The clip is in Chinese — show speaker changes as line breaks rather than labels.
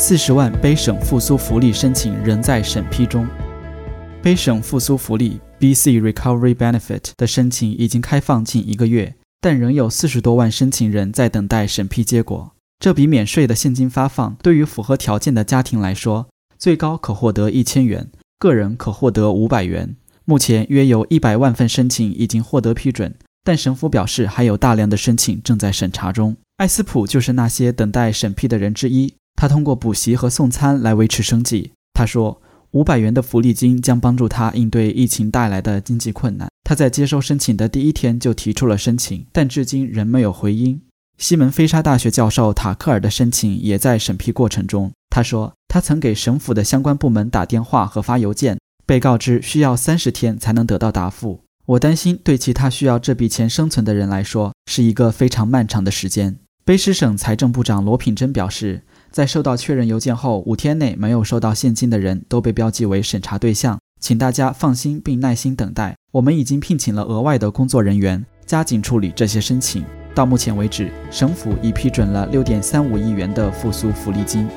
四十万卑省复苏福利申请仍在审批中。卑省复苏福利 （BC Recovery Benefit） 的申请已经开放近一个月，但仍有四十多万申请人在等待审批结果。这笔免税的现金发放，对于符合条件的家庭来说，最高可获得一千元，个人可获得五百元。目前约有一百万份申请已经获得批准，但省府表示还有大量的申请正在审查中。艾斯普就是那些等待审批的人之一。他通过补习和送餐来维持生计。他说，五百元的福利金将帮助他应对疫情带来的经济困难。他在接收申请的第一天就提出了申请，但至今仍没有回音。西门菲沙大学教授塔克尔的申请也在审批过程中。他说，他曾给省府的相关部门打电话和发邮件，被告知需要三十天才能得到答复。我担心，对其他需要这笔钱生存的人来说，是一个非常漫长的时间。卑诗省财政部长罗品珍表示。在收到确认邮件后五天内没有收到现金的人都被标记为审查对象，请大家放心并耐心等待。我们已经聘请了额外的工作人员，加紧处理这些申请。到目前为止，省府已批准了六点三五亿元的复苏福利金。